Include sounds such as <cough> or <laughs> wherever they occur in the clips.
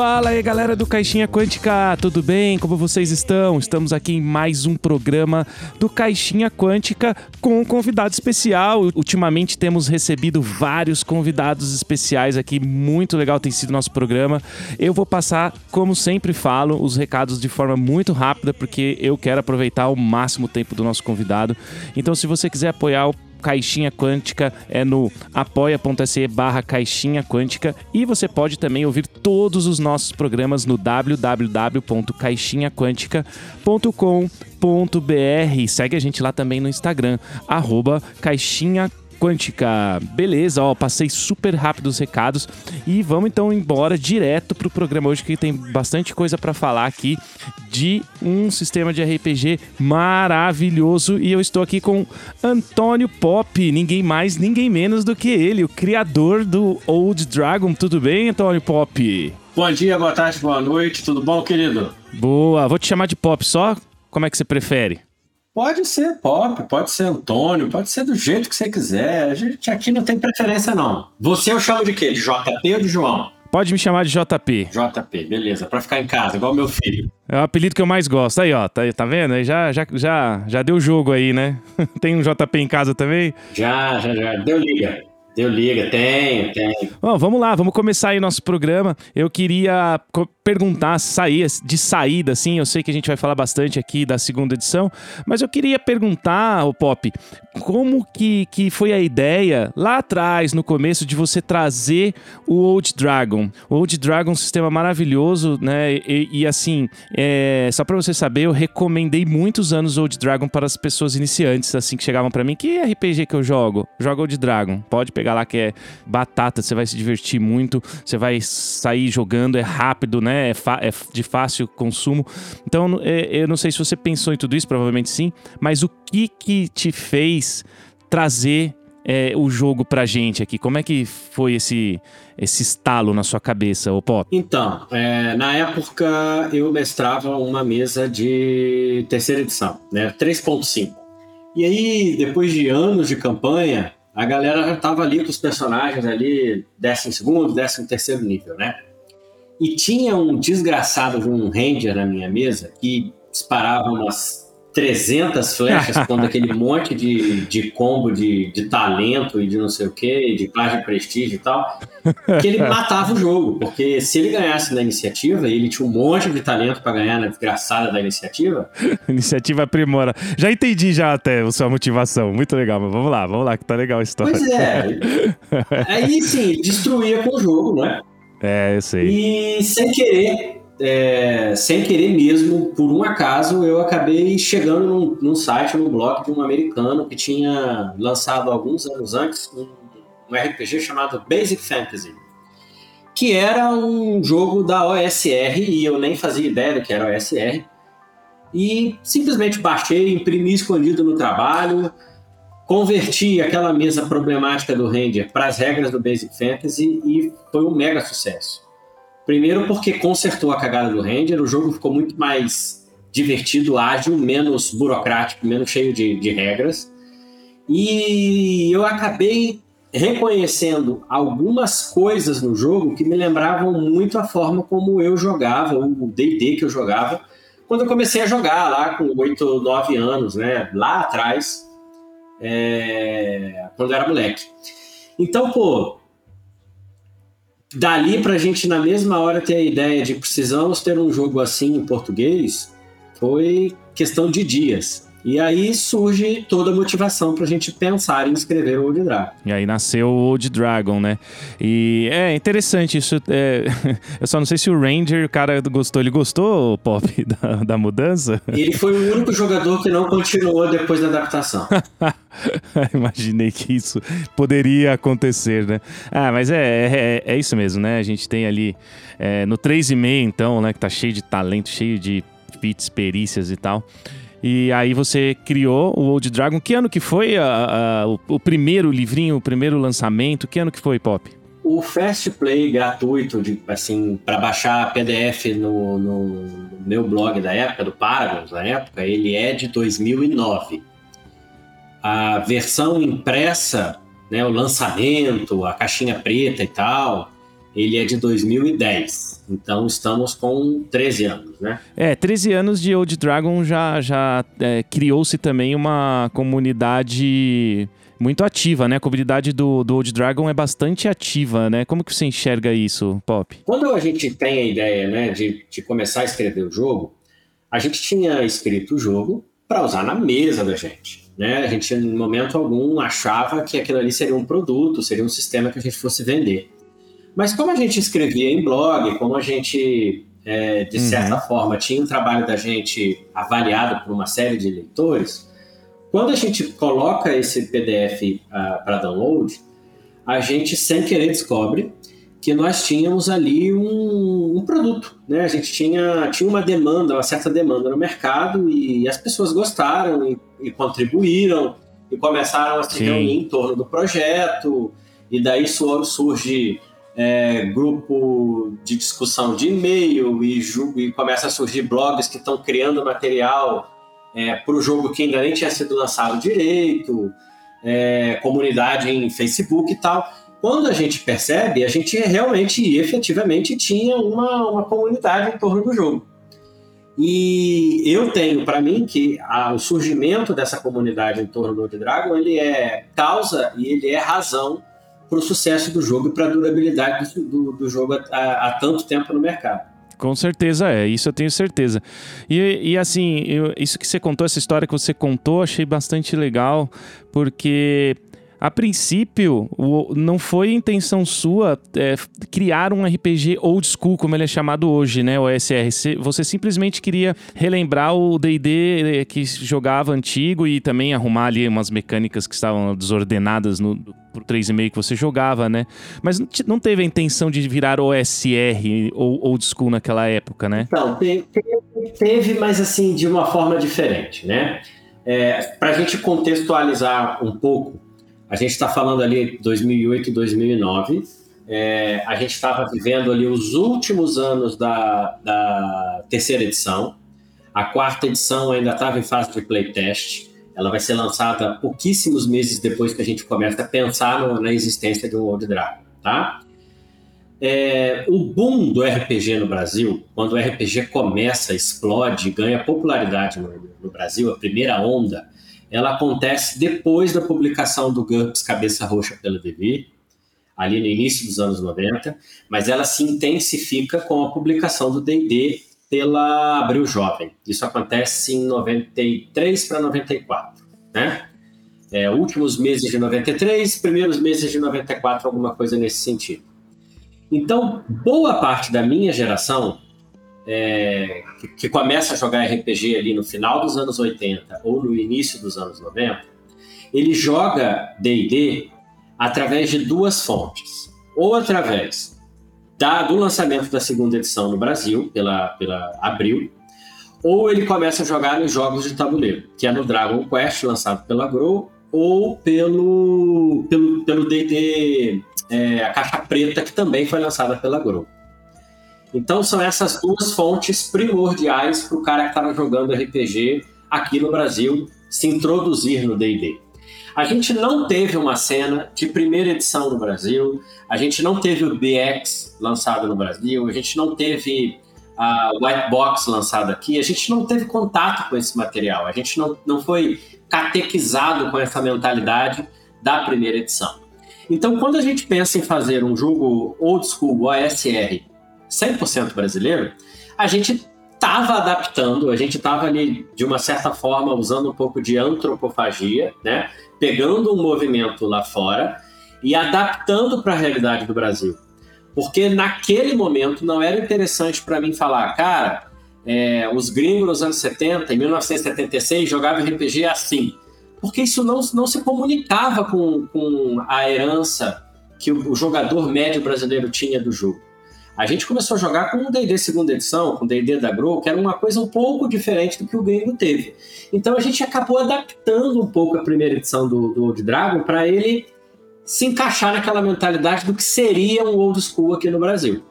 Fala aí, galera do Caixinha Quântica, tudo bem? Como vocês estão? Estamos aqui em mais um programa do Caixinha Quântica com um convidado especial. Ultimamente temos recebido vários convidados especiais aqui, muito legal tem sido nosso programa. Eu vou passar, como sempre falo, os recados de forma muito rápida, porque eu quero aproveitar o máximo tempo do nosso convidado. Então, se você quiser apoiar o Caixinha Quântica é no apoia.se barra Caixinha Quântica e você pode também ouvir todos os nossos programas no www.caixinhaquântica.com.br. Segue a gente lá também no Instagram, arroba Caixinha Quântica. Beleza, ó, passei super rápido os recados e vamos então embora direto pro programa hoje que tem bastante coisa para falar aqui de um sistema de RPG maravilhoso e eu estou aqui com Antônio Pop, ninguém mais, ninguém menos do que ele, o criador do Old Dragon. Tudo bem, Antônio Pop? Bom dia, boa tarde, boa noite, tudo bom, querido? Boa, vou te chamar de Pop só? Como é que você prefere? Pode ser pop, pode ser Antônio, pode ser do jeito que você quiser. A gente aqui não tem preferência, não. Você eu chamo de quê? De JP ou de João? Pode me chamar de JP. JP, beleza. Pra ficar em casa, igual meu filho. É o apelido que eu mais gosto. Aí, ó, tá, tá vendo? Já, já, já, já deu jogo aí, né? <laughs> tem um JP em casa também? Já, já, já. Deu liga. Deu liga, tenho, tenho. Bom, vamos lá, vamos começar aí nosso programa. Eu queria perguntar, sair de saída, assim, eu sei que a gente vai falar bastante aqui da segunda edição, mas eu queria perguntar, o Pop, como que, que foi a ideia lá atrás, no começo, de você trazer o Old Dragon? O Old Dragon é um sistema maravilhoso, né? E, e assim, é, só para você saber, eu recomendei muitos anos Old Dragon para as pessoas iniciantes, assim, que chegavam para mim. Que RPG que eu jogo? Jogo Old Dragon. Pode pegar lá que é batata, você vai se divertir muito, você vai sair jogando, é rápido, né? É, é de fácil consumo. Então, é, eu não sei se você pensou em tudo isso, provavelmente sim, mas o que que te fez trazer é, o jogo pra gente aqui? Como é que foi esse, esse estalo na sua cabeça, o Pop? Então, é, na época eu mestrava uma mesa de terceira edição, né? 3.5. E aí, depois de anos de campanha, a galera já tava ali com os personagens ali, décimo segundo, décimo terceiro nível, né? E tinha um desgraçado de um Ranger na minha mesa que disparava umas 300 flechas <laughs> com aquele monte de, de combo de, de talento e de não sei o que, de classe de prestígio e tal, que ele <laughs> matava o jogo, porque se ele ganhasse na iniciativa, e ele tinha um monte de talento para ganhar na desgraçada da iniciativa. <laughs> iniciativa aprimora. Já entendi já até a sua motivação, muito legal, mas vamos lá, vamos lá, que tá legal a história. Pois é. Aí sim, destruía com o jogo, né? É, eu sei. E sem querer, é, sem querer mesmo, por um acaso, eu acabei chegando num, num, site, num blog de um americano que tinha lançado alguns anos antes um, um RPG chamado Basic Fantasy, que era um jogo da OSR e eu nem fazia ideia do que era OSR. E simplesmente baixei, imprimi escondido no trabalho, converti aquela mesa problemática do Ranger para as regras do Basic Fantasy e foi um mega sucesso. Primeiro porque consertou a cagada do Ranger, o jogo ficou muito mais divertido, ágil, menos burocrático, menos cheio de, de regras. E eu acabei reconhecendo algumas coisas no jogo que me lembravam muito a forma como eu jogava, o D&D que eu jogava, quando eu comecei a jogar lá com 8, 9 anos, né? Lá atrás, é, quando eu era moleque. Então, pô, dali pra gente na mesma hora ter a ideia de precisamos ter um jogo assim em português, foi questão de dias. E aí surge toda a motivação pra gente pensar em escrever o Old Dragon. E aí nasceu o Old Dragon, né? E é interessante isso. É... <laughs> Eu só não sei se o Ranger, o cara gostou. Ele gostou, Pop, <laughs> da, da mudança? Ele foi o único jogador que não continuou depois da adaptação. <laughs> <laughs> Imaginei que isso poderia acontecer, né? Ah, mas é, é, é isso mesmo, né? A gente tem ali é, no 3,5, então, né? Que tá cheio de talento, cheio de feats, perícias e tal. E aí você criou o Old Dragon. Que ano que foi a, a, o, o, primeiro livrinho, o primeiro lançamento? Que ano que foi, Pop? O Fast Play gratuito, de, assim, para baixar PDF no, no, meu blog da época, do Paragons da época, ele é de 2009. A versão impressa, né, o lançamento, a caixinha preta e tal, ele é de 2010. Então estamos com 13 anos, né? É, 13 anos de Old Dragon já, já é, criou-se também uma comunidade muito ativa, né? A comunidade do, do Old Dragon é bastante ativa, né? Como que você enxerga isso, Pop? Quando a gente tem a ideia, né, de, de começar a escrever o jogo, a gente tinha escrito o jogo para usar na mesa da gente. Né? A gente, em momento algum, achava que aquilo ali seria um produto, seria um sistema que a gente fosse vender. Mas como a gente escrevia em blog, como a gente, é, de certa uhum. forma, tinha um trabalho da gente avaliado por uma série de leitores, quando a gente coloca esse PDF uh, ah, para download, a gente, sem querer, descobre que nós tínhamos ali um, um, produto, né? A gente tinha, tinha uma demanda, uma certa demanda no mercado e as pessoas gostaram e, e contribuíram e começaram a se Sim. reunir em torno do projeto e daí surge é, grupo de discussão de e-mail e, e começa a surgir blogs que estão criando material é, para o jogo que ainda nem tinha sido lançado direito, é, comunidade em Facebook e tal. Quando a gente percebe, a gente realmente e efetivamente tinha uma, uma comunidade em torno do jogo. E eu tenho para mim que a, o surgimento dessa comunidade em torno do Dragon ele é causa e ele é razão para o sucesso do jogo e para a durabilidade do, do, do jogo há, há tanto tempo no mercado. Com certeza é, isso eu tenho certeza. E, e assim, eu, isso que você contou, essa história que você contou, achei bastante legal, porque a princípio, o, não foi intenção sua é, criar um RPG old school, como ele é chamado hoje, né? O SR. Você simplesmente queria relembrar o DD é, que jogava antigo e também arrumar ali umas mecânicas que estavam desordenadas no, pro 3,5 que você jogava, né? Mas não teve a intenção de virar OSR ou old school naquela época, né? Então, teve, teve mas assim, de uma forma diferente, né? É, Para a gente contextualizar um pouco, a gente está falando ali 2008 e 2009. É, a gente estava vivendo ali os últimos anos da, da terceira edição. A quarta edição ainda estava em fase de playtest. Ela vai ser lançada pouquíssimos meses depois que a gente começa a pensar na existência de um Old Dragon, tá? É, o boom do RPG no Brasil, quando o RPG começa, explode, ganha popularidade no, no Brasil, a primeira onda, ela acontece depois da publicação do GURPS Cabeça Roxa pela DV, ali no início dos anos 90, mas ela se intensifica com a publicação do D&D pela Abril Jovem. Isso acontece em 93 para 94, né? É, últimos meses de 93, primeiros meses de 94, alguma coisa nesse sentido. Então, boa parte da minha geração é, que, que, começa a jogar RPG ali no final dos anos 80 ou no início dos anos 90, ele joga D&D através de duas fontes. Ou através da, do lançamento da segunda edição no Brasil, pela, pela Abril, ou ele começa a jogar nos jogos de tabuleiro, que é no Dragon Quest, lançado pela Grow, ou pelo pelo pelo D&D é, a caixa preta que também foi lançada pela Grow. Então são essas duas fontes primordiais para o cara que estava jogando RPG aqui no Brasil se introduzir no D&D. A gente não teve uma cena de primeira edição no Brasil, a gente não teve o BX lançado no Brasil, a gente não teve a White Box lançado aqui, a gente não teve contato com esse material, a gente não, não foi catequizado com essa mentalidade da primeira edição. Então, quando a gente pensa em fazer um jogo old school, OSR, 100% brasileiro, a gente estava adaptando, a gente estava ali, de uma certa forma, usando um pouco de antropofagia, né? pegando um movimento lá fora e adaptando para a realidade do Brasil. Porque naquele momento não era interessante para mim falar, cara, é, os gringos nos anos 70, em 1976, jogavam RPG assim. Porque isso não, não se comunicava com, com a herança que o, o jogador médio brasileiro tinha do jogo. A gente começou a jogar com o D&D segunda edição, com o D&D da Grow, que era uma coisa um pouco diferente do que o gringo teve. Então a gente acabou adaptando um pouco a primeira edição do, do Old Dragon para ele se encaixar naquela mentalidade do que seria um old school aqui no Brasil.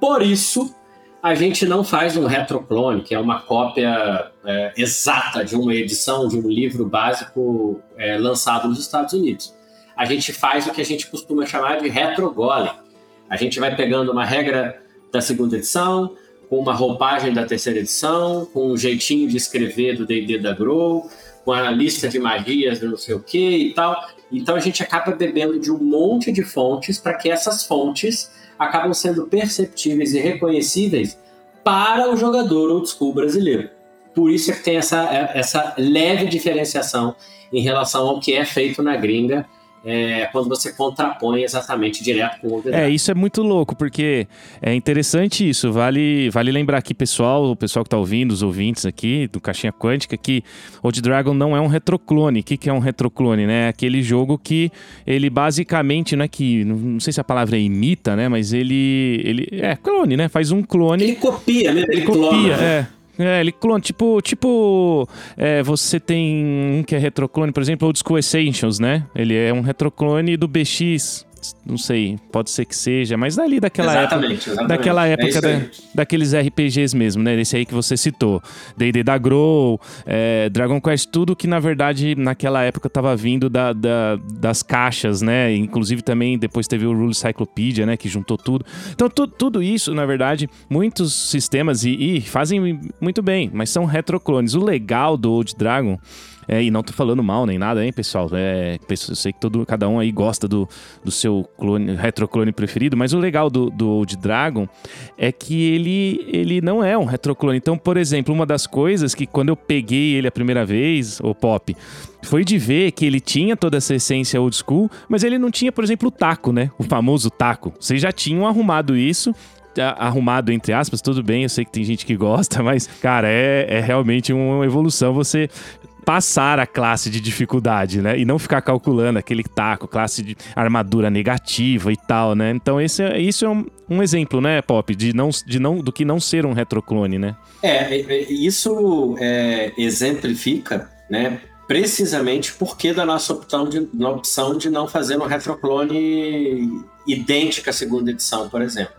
Por isso, a gente não faz um retroclone, que é uma cópia é, exata de uma edição de um livro básico é, lançado nos Estados Unidos. A gente faz o que a gente costuma chamar de retrogolem, A gente vai pegando uma regra da segunda edição, com uma roupagem da terceira edição, com um jeitinho de escrever do D&D da Grow, com a lista de magias não sei o que e tal. Então a gente acaba bebendo de um monte de fontes para que essas fontes acabam sendo perceptíveis e reconhecíveis para o jogador old school brasileiro. Por isso é que tem essa, essa leve diferenciação em relação ao que é feito na gringa é, quando você contrapõe exatamente direto com o Old É, isso é muito louco, porque é interessante isso. Vale, vale lembrar aqui, pessoal, o pessoal que está ouvindo, os ouvintes aqui do Caixinha Quântica, que Old Dragon não é um retroclone. O que, que é um retroclone, né? É aquele jogo que ele basicamente, não é que, não sei se a palavra é imita, né? Mas ele, ele é clone, né? Faz um clone. Ele copia, né? Ele, ele copia, clona. é. É, ele clone, tipo, tipo é, você tem um que é retroclone, por exemplo, Old School Essentials, né? Ele é um retroclone do BX não sei, pode ser que seja, mas dali daquela exatamente, época, exatamente. daquela é época é da, daqueles RPGs mesmo, né? Esse aí que você citou, D&D da Grow, é, Dragon Quest, tudo que na verdade naquela época estava vindo da, da, das caixas, né? Inclusive também depois teve o Rule Cyclopedia, né? Que juntou tudo. Então tu, tudo isso, na verdade, muitos sistemas e, e fazem muito bem, mas são retroclones. O legal do Old Dragon é, e não tô falando mal nem nada, hein, pessoal? É, eu sei que todo, cada um aí gosta do, do seu clone, retroclone preferido, mas o legal do, do Old Dragon é que ele, ele não é um retroclone. Então, por exemplo, uma das coisas que quando eu peguei ele a primeira vez, o Pop, foi de ver que ele tinha toda essa essência old school, mas ele não tinha, por exemplo, o taco, né? O famoso taco. Vocês já tinham arrumado isso arrumado, entre aspas, tudo bem, eu sei que tem gente que gosta, <laughs> mas, cara, é, é realmente uma evolução você passar a classe de dificuldade, né? E não ficar calculando aquele taco, classe de armadura negativa e tal, né? Então esse é, isso é um, um exemplo, né, Pop, de não, de não, do que não ser um retroclone, né? É, é, é isso é, exemplifica, né? Precisamente porque da nossa opção de, opção de não fazer um retroclone idêntica à segunda edição, por exemplo.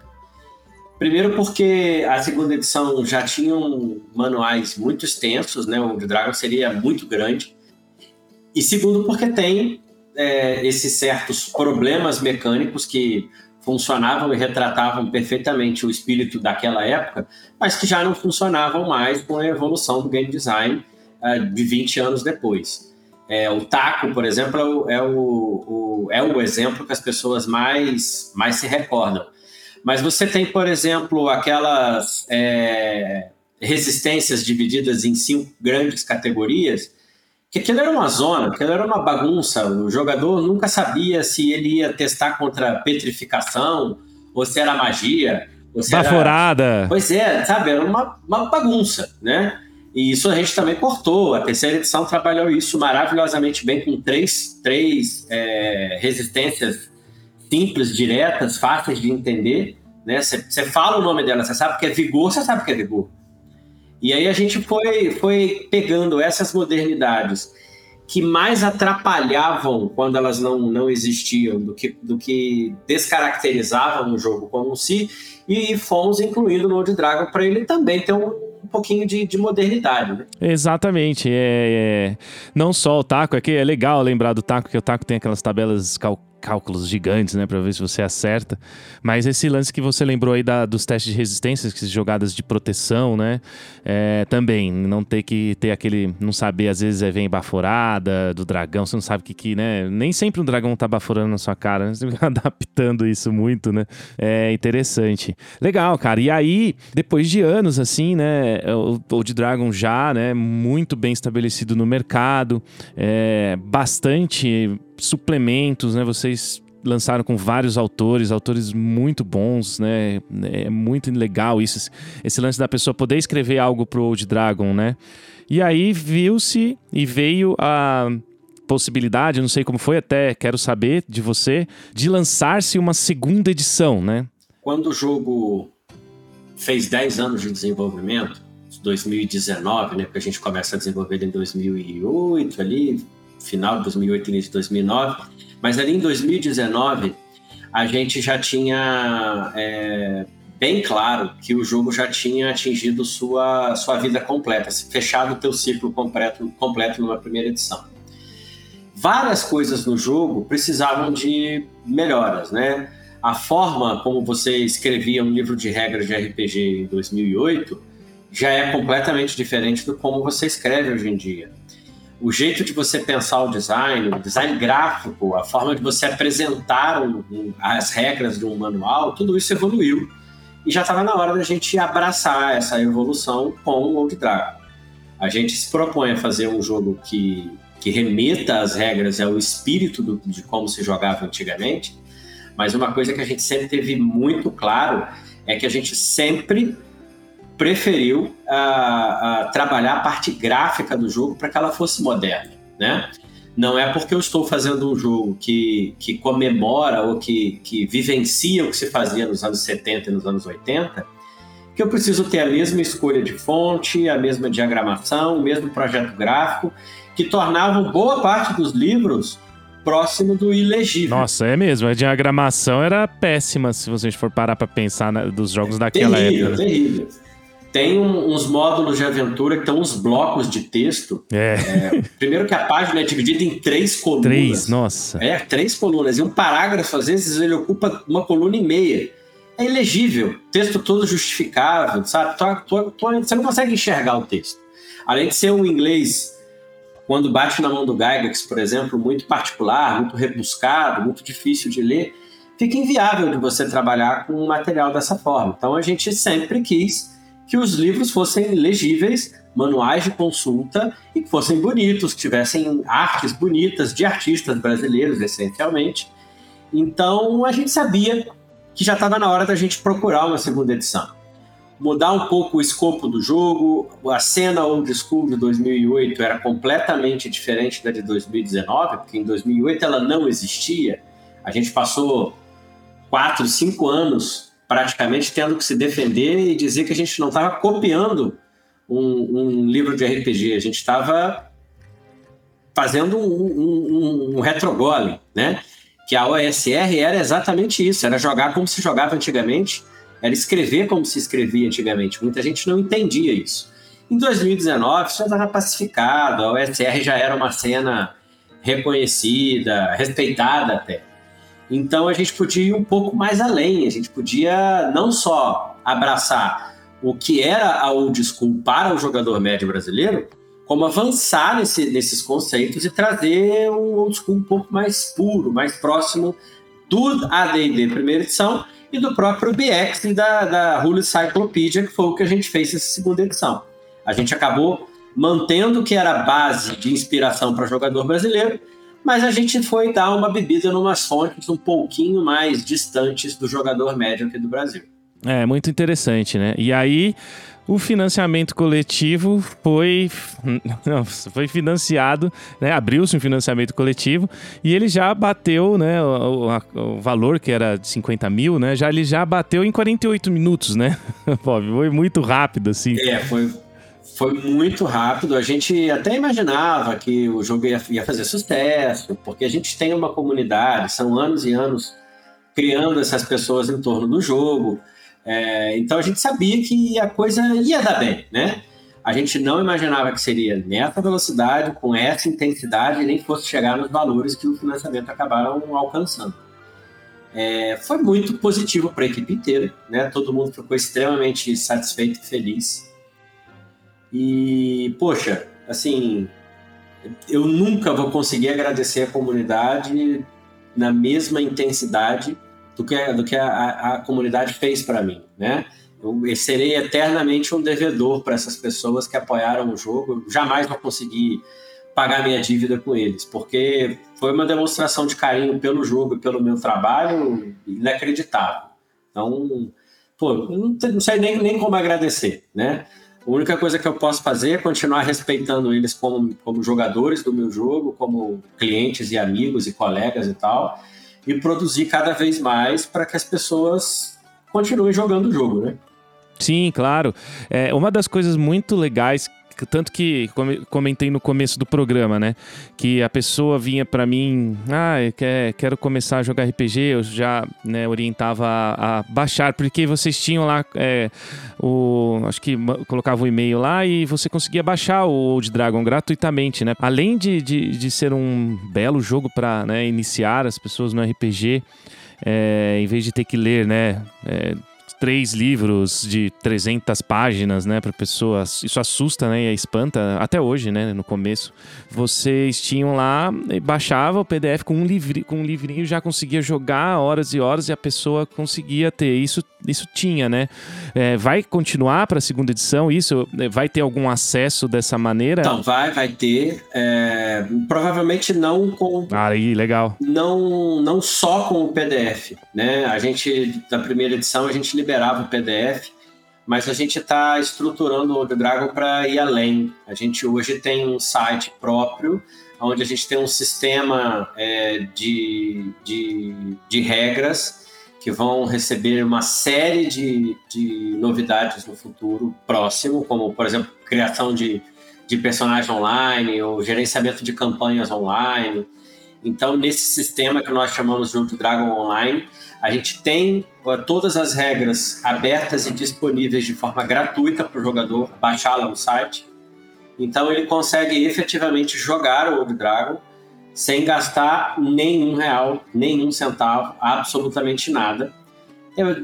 Primeiro porque a segunda edição já tinham manuais muito extensos, né? O Dragon seria muito grande. E segundo porque tem é, esses certos problemas mecânicos que funcionavam e retratavam perfeitamente o espírito daquela época, mas que já não funcionavam mais com a evolução do game design uh, de 20 anos depois. É, o taco, por exemplo, é o, o, é o exemplo que as pessoas mais, mais se recordam. Mas você tem, por exemplo, aquelas é, resistências divididas em cinco grandes categorias, que aquilo era uma zona, aquilo era uma bagunça. O jogador nunca sabia se ele ia testar contra petrificação, ou se era magia. Ou se Baforada. Era... Pois é, sabe? Era uma, uma bagunça, né? E isso a gente também cortou. A terceira edição trabalhou isso maravilhosamente bem com três, três é, resistências simples, diretas, fáceis de entender. Né? Você fala o nome dela, você sabe que é vigor, você sabe que é vigor. E aí a gente foi, foi pegando essas modernidades que mais atrapalhavam quando elas não, não existiam, do que, do que descaracterizavam o jogo como si, e fomos incluindo no Old Dragon para ele também ter um, um pouquinho de, de modernidade, né? Exatamente. É, é, Não só o taco, é que é legal lembrar do taco, que o taco tem aquelas tabelas cal cálculos gigantes, né, para ver se você acerta. Mas esse lance que você lembrou aí da, dos testes de resistência, jogadas de proteção, né, é, também não ter que ter aquele, não saber às vezes é vem baforada do dragão, você não sabe o que que, né, nem sempre um dragão tá baforando na sua cara, né? você <laughs> adaptando isso muito, né, é interessante. Legal, cara. E aí, depois de anos assim, né, o Old Dragon já, né, muito bem estabelecido no mercado, é, bastante suplementos, né? Vocês lançaram com vários autores, autores muito bons, né? É muito legal isso, esse lance da pessoa poder escrever algo pro Old Dragon, né? E aí viu-se e veio a possibilidade, não sei como foi, até quero saber de você, de lançar-se uma segunda edição, né? Quando o jogo fez 10 anos de desenvolvimento, 2019, né? Porque a gente começa a desenvolver em 2008 ali, final de 2008, início de 2009, mas ali em 2019 a gente já tinha é, bem claro que o jogo já tinha atingido sua, sua vida completa, fechado o teu ciclo completo, completo numa primeira edição. Várias coisas no jogo precisavam de melhoras, né? a forma como você escrevia um livro de regras de RPG em 2008 já é completamente diferente do como você escreve hoje em dia. O jeito de você pensar o design, o design gráfico, a forma de você apresentar um, um, as regras de um manual, tudo isso evoluiu. E já estava na hora da gente abraçar essa evolução com o Old Dragon. A gente se propõe a fazer um jogo que, que remeta às regras ao espírito do, de como se jogava antigamente, mas uma coisa que a gente sempre teve muito claro é que a gente sempre preferiu trabalhar a parte gráfica do jogo para que ela fosse moderna, né? Não é porque eu estou fazendo um jogo que, que comemora ou que, que vivencia o que se fazia nos anos 70 e nos anos 80 que eu preciso ter a mesma escolha de fonte, a mesma diagramação, o mesmo projeto gráfico, que tornavam boa parte dos livros próximo do ilegível. Nossa, é mesmo. A diagramação era péssima se você for parar para pensar na, dos jogos daquela terrível, época. Né? Terrível. Tem um, uns módulos de aventura que estão uns blocos de texto. É. é. Primeiro que a página é dividida em três colunas. Três, nossa. É, três colunas. E um parágrafo, às vezes, ele ocupa uma coluna e meia. É ilegível. Texto todo justificável, sabe? você não consegue enxergar o texto. Além de ser um inglês, quando bate na mão do Gygax, por exemplo, muito particular, muito rebuscado, muito difícil de ler, fica inviável de você trabalhar com um material dessa forma. Então a gente sempre quis que os livros fossem legíveis, manuais de consulta e que fossem bonitos, que tivessem artes bonitas de artistas brasileiros, essencialmente. Então a gente sabia que já estava na hora da gente procurar uma segunda edição. Mudar um pouco o escopo do jogo, a cena old school de 2008 era completamente diferente da de 2019, porque em 2008 ela não existia. A gente passou quatro, cinco anos praticamente tendo que se defender e dizer que a gente não estava copiando um, um, livro de RPG, a gente estava fazendo um, um, um retrogole, né? Que a OSR era exatamente isso, era jogar como se jogava antigamente, era escrever como se escrevia antigamente. Muita gente não entendia isso. Em 2019, isso já estava pacificado, a OSR já era uma cena reconhecida, respeitada até. Então a gente podia ir um pouco mais além, a gente podia não só abraçar o que era a old school para o jogador médio brasileiro, como avançar nesse, nesses conceitos e trazer um old school um pouco mais puro, mais próximo do AD&D primeira edição e do próprio BX da, da Hulu Cyclopedia, que foi o que a gente fez nessa segunda edição. A gente acabou mantendo o que era a base de inspiração para jogador brasileiro, mas a gente foi dar uma bebida em umas fontes um pouquinho mais distantes do jogador médio aqui do Brasil. É, muito interessante, né? E aí, o financiamento coletivo foi, <laughs> foi financiado, né? abriu-se um financiamento coletivo e ele já bateu né, o, o, valor que era de 50 mil, né? Já, ele já bateu em 48 minutos, né? <laughs> foi muito rápido, assim. É, foi, foi muito rápido. A gente até imaginava que o jogo ia, ia, fazer sucesso, porque a gente tem uma comunidade, são anos e anos criando essas pessoas em torno do jogo. É, então a gente sabia que a coisa ia dar bem, né? A gente não imaginava que seria nessa velocidade, com essa intensidade, nem fosse chegar nos valores que o financiamento acabaram alcançando. É, foi muito positivo para a equipe inteira, né? Todo mundo ficou extremamente satisfeito e feliz e, poxa, assim, eu nunca vou conseguir agradecer a comunidade na mesma intensidade do que, do que a, a comunidade fez para mim, né? Eu serei eternamente um devedor para essas pessoas que apoiaram o jogo. Eu jamais vou conseguir pagar minha dívida com eles, porque foi uma demonstração de carinho pelo jogo e pelo meu trabalho inacreditável. Então, pô, não sei nem, nem como agradecer, né? A única coisa que eu posso fazer é continuar respeitando eles como, como jogadores do meu jogo, como clientes e amigos e colegas e tal, e produzir cada vez mais para que as pessoas continuem jogando o jogo, né? Sim, claro. É, uma das coisas muito legais tanto que comentei no começo do programa, né? Que a pessoa vinha para mim, ah, quer, quero começar a jogar RPG, eu já né, orientava a, a, baixar, porque vocês tinham lá é, o. Acho que colocava o um e-mail lá e você conseguia baixar o Old Dragon gratuitamente, né? Além de, de, de ser um belo jogo para né, iniciar as pessoas no RPG é, em vez de ter que ler, né? É, três livros de 300 páginas, né, para pessoas. Isso assusta, né, e espanta até hoje, né, no começo. Vocês tinham lá, baixava o PDF com um livro, com um livrinho já conseguia jogar horas e horas e a pessoa conseguia ter. Isso, isso tinha, né? É, vai continuar para a segunda edição? Isso vai ter algum acesso dessa maneira? Então vai, vai ter. É, provavelmente não com. Ah, aí, legal. Não, não só com o PDF, né? A gente da primeira edição a gente liberava o PDF, mas a gente está estruturando o Dragon para ir além. A gente hoje tem um site próprio, onde a gente tem um sistema é, de, de, de regras que vão receber uma série de, de novidades no futuro próximo, como, por exemplo, criação de, de personagem online ou gerenciamento de campanhas online. Então, nesse sistema que nós chamamos de Dragon Online, a gente tem todas as regras abertas e disponíveis de forma gratuita para o jogador baixar lá no site. Então ele consegue efetivamente jogar o Old Dragon sem gastar nenhum real, nenhum centavo, absolutamente nada.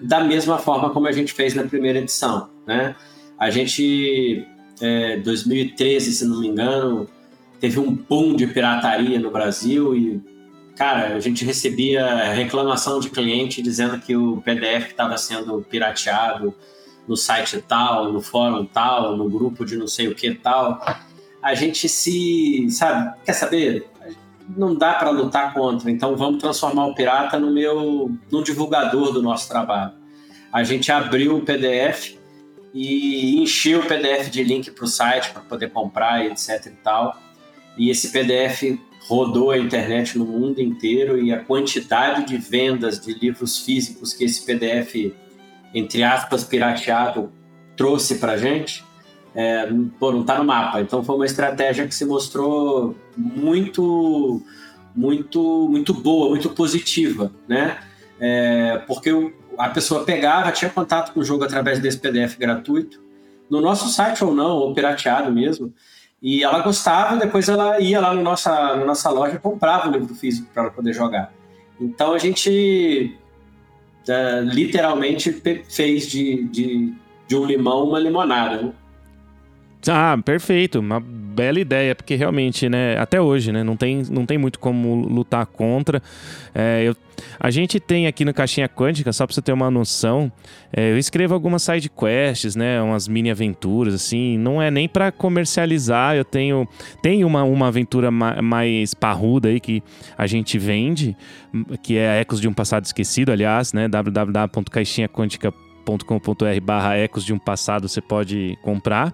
Da mesma forma como a gente fez na primeira edição. Né? A gente, é, 2013, se não me engano, teve um boom de pirataria no Brasil e Cara, a gente recebia reclamação de cliente dizendo que o PDF estava sendo pirateado no site tal, no fórum tal, no grupo de não sei o que tal. A gente se, sabe, quer saber? Não dá para lutar contra, então vamos transformar o pirata no meu, no divulgador do nosso trabalho. A gente abriu o PDF e encheu o PDF de link para o site para poder comprar, etc e tal. E esse PDF rodou a internet no mundo inteiro e a quantidade de vendas de livros físicos que esse PDF, entre aspas, pirateado, trouxe para a gente, é, pô, não está no mapa. Então foi uma estratégia que se mostrou muito, muito, muito boa, muito positiva, né? É, porque a pessoa pegava, tinha contato com o jogo através desse PDF gratuito, no nosso site ou não, ou pirateado mesmo, e ela gostava, depois ela ia lá no nossa, na nossa loja e comprava o livro físico para ela poder jogar. Então a gente é, literalmente fez de, de, de, um limão uma limonada. Né? Ah, perfeito. Uma bela ideia, porque realmente, né, até hoje, né, não tem, não tem muito como lutar contra. É, eu, a gente tem aqui no Caixinha Quântica, só pra você ter uma noção, é, eu escrevo algumas side quests, né, umas mini aventuras, assim, não é nem para comercializar, eu tenho, tenho uma, uma aventura ma mais parruda aí que a gente vende, que é Ecos de um Passado Esquecido, aliás, né, www.caixinhaquântica.com.br barra Ecos de um Passado você pode comprar.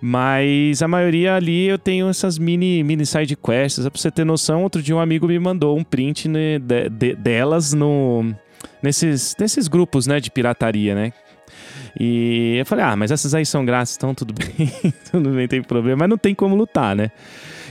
Mas a maioria ali eu tenho essas mini, mini side quests. Pra você ter noção, outro dia um amigo me mandou um print né, de, de, delas no, nesses, nesses grupos né, de pirataria, né? E eu falei, ah, mas essas aí são grátis, então tudo bem, <laughs> tudo bem, tem problema, mas não tem como lutar, né?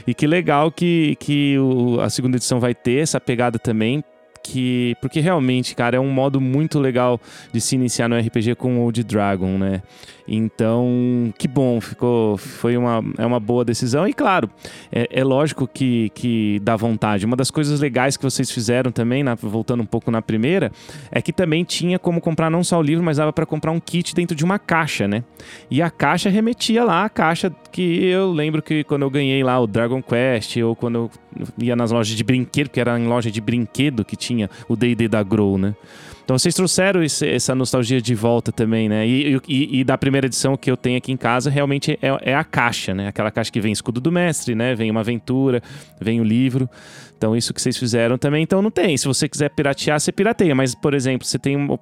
E que legal que, que o, a segunda edição vai ter essa pegada também, que porque realmente, cara, é um modo muito legal de se iniciar no RPG com Old Dragon, né? Então, que bom, ficou, foi uma, é uma boa decisão. E claro, é, é lógico que, que dá vontade. Uma das coisas legais que vocês fizeram também, na, voltando um pouco na primeira, é que também tinha como comprar não só o livro, mas dava para comprar um kit dentro de uma caixa, né? E a caixa remetia lá a caixa que eu lembro que quando eu ganhei lá o Dragon Quest, ou quando eu ia nas lojas de brinquedo, que era em loja de brinquedo que tinha o D&D da Grow, né? Então vocês trouxeram esse, essa nostalgia de volta também, né? E, e, e, da primeira edição que eu tenho aqui em casa, realmente é, é, a caixa, né? Aquela caixa que vem escudo do mestre, né? Vem uma aventura, vem o livro. Então isso que vocês fizeram também, então não tem. Se você quiser piratear, você pirateia. Mas, por exemplo, você tem um,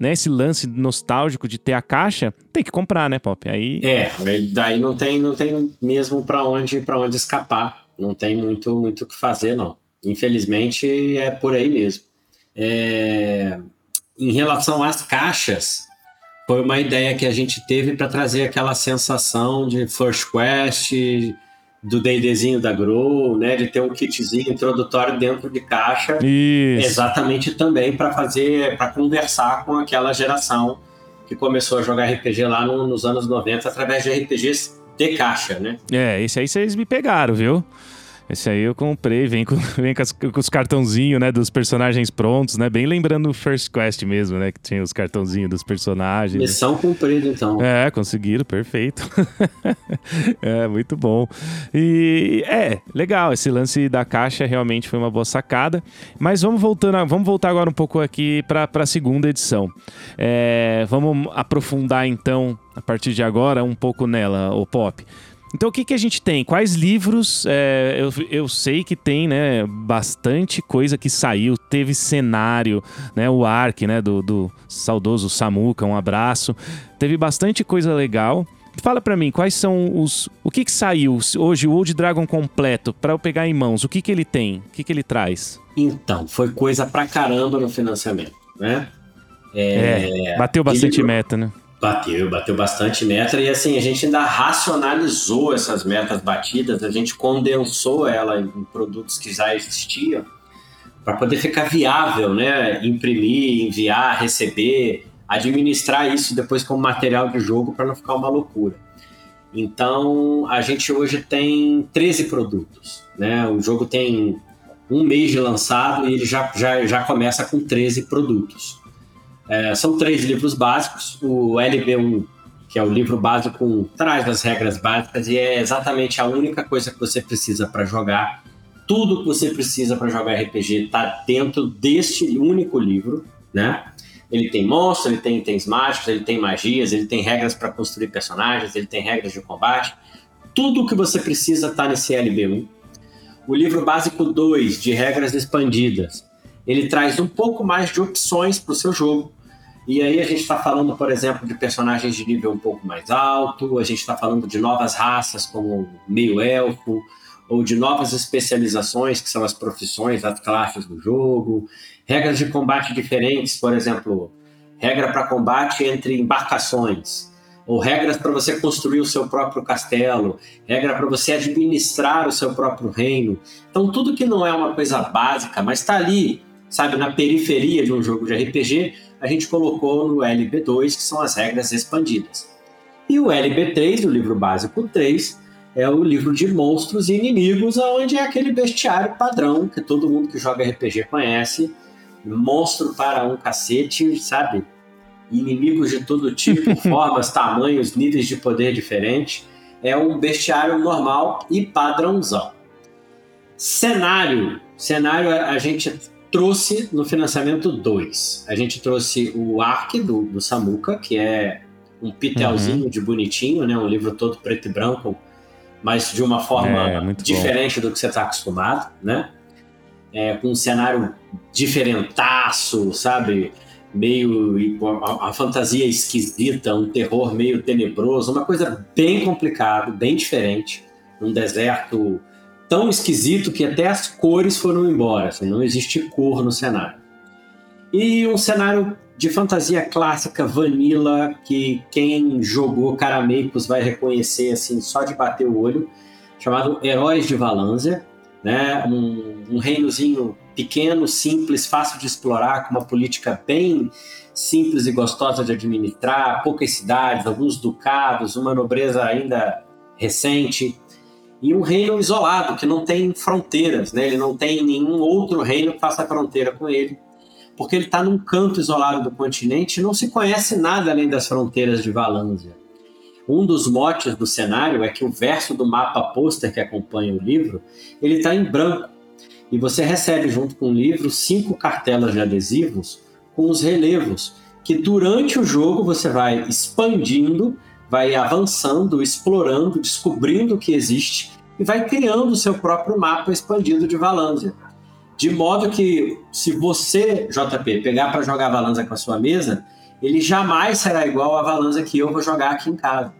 né, esse lance nostálgico de ter a caixa, tem que comprar, né, Pop? Aí É, daí não tem, não tem mesmo para onde onde escapar. Não tem muito muito o que fazer, não. Infelizmente é por aí mesmo. É em relação às caixas, foi uma ideia que a gente teve para trazer aquela sensação de First Quest, do D&Dzinho da Grow, né, de ter um kitzinho introdutório dentro de caixa, Isso. exatamente também para fazer, para conversar com aquela geração que começou a jogar RPG lá no, nos anos 90 através de RPGs de caixa, né? É, esse aí vocês me pegaram, viu? Esse aí eu comprei, vem com, <laughs> vem com, as, com os cartãozinhos, né, dos personagens prontos, né? Bem lembrando o First Quest mesmo, né? Que tinha os cartãozinhos dos personagens. Missão cumprida, então. É, conseguiram, perfeito. <laughs> é, muito bom. E é, legal, esse lance da caixa realmente foi uma boa sacada. Mas vamos voltando, a, vamos voltar agora um pouco aqui para a segunda edição. É, vamos aprofundar então, a partir de agora, um pouco nela, o Pop. Então o que, que a gente tem? Quais livros? É, eu, eu sei que tem, né, bastante coisa que saiu. Teve cenário, né, o Ark, né, do, do saudoso Samuka, um abraço. Teve bastante coisa legal. Fala para mim, quais são os. O que, que saiu hoje, o Old Dragon completo, para eu pegar em mãos? O que, que ele tem? O que, que ele traz? Então, foi coisa pra caramba no financiamento, né? É, é bateu bastante ele... meta, né? Bateu, bateu bastante meta e assim, a gente ainda racionalizou essas metas batidas, a gente condensou ela em produtos que já existiam para poder ficar viável, né? Imprimir, enviar, receber, administrar isso depois como material de jogo para não ficar uma loucura. Então, a gente hoje tem 13 produtos, né? O jogo tem um mês de lançado e ele já, já, já começa com 13 produtos. É, são três livros básicos. O LB1, que é o livro básico, traz as regras básicas e é exatamente a única coisa que você precisa para jogar. Tudo que você precisa para jogar RPG está dentro deste único livro, né? Ele tem monstros, ele tem itens mágicos, ele tem magias, ele tem regras para construir personagens, ele tem regras de combate. Tudo o que você precisa está nesse LB1. O livro básico 2, de regras expandidas, ele traz um pouco mais de opções para o seu jogo. E aí a gente está falando, por exemplo, de personagens de nível um pouco mais alto, a gente está falando de novas raças como meio-elfo, ou de novas especializações, que são as profissões, as classes do jogo, regras de combate diferentes, por exemplo, regra para combate entre embarcações, ou regras para você construir o seu próprio castelo, regra para você administrar o seu próprio reino. Então, tudo que não é uma coisa básica, mas está ali sabe, na periferia de um jogo de RPG, a gente colocou no LB2, que são as regras expandidas. E o LB3, o livro básico 3, é o livro de monstros e inimigos, onde é aquele bestiário padrão que todo mundo que joga RPG conhece. Monstro para um cacete, sabe? Inimigos de todo tipo, <laughs> formas, tamanhos, níveis de poder diferentes. É um bestiário normal e padrãozão. Cenário. Cenário, a gente trouxe no financiamento dois. A gente trouxe o Ark do, do Samuka, que é um pitelzinho uhum. de bonitinho, né? Um livro todo preto e branco, mas de uma forma é, diferente bom. do que você está acostumado, né? É, com um cenário diferentaço, sabe? Meio. A, a fantasia esquisita, um terror meio tenebroso, uma coisa bem complicada, bem diferente. Um deserto tão esquisito que até as cores foram embora, assim, não existe cor no cenário. E um cenário de fantasia clássica, vanilla, que quem jogou Carameicos vai reconhecer assim só de bater o olho, chamado Heróis de Valância, né? um, um reinozinho pequeno, simples, fácil de explorar, com uma política bem simples e gostosa de administrar, poucas cidades, alguns ducados, uma nobreza ainda recente, e um reino isolado, que não tem fronteiras, né? ele não tem nenhum outro reino que faça fronteira com ele, porque ele está num canto isolado do continente e não se conhece nada além das fronteiras de Valândia. Um dos motes do cenário é que o verso do mapa pôster que acompanha o livro, ele está em branco, e você recebe junto com o livro cinco cartelas de adesivos com os relevos, que durante o jogo você vai expandindo vai avançando, explorando, descobrindo o que existe e vai criando o seu próprio mapa expandido de Valandia. De modo que, se você, JP, pegar para jogar Valandia com a sua mesa, ele jamais será igual a Valandia que eu vou jogar aqui em casa.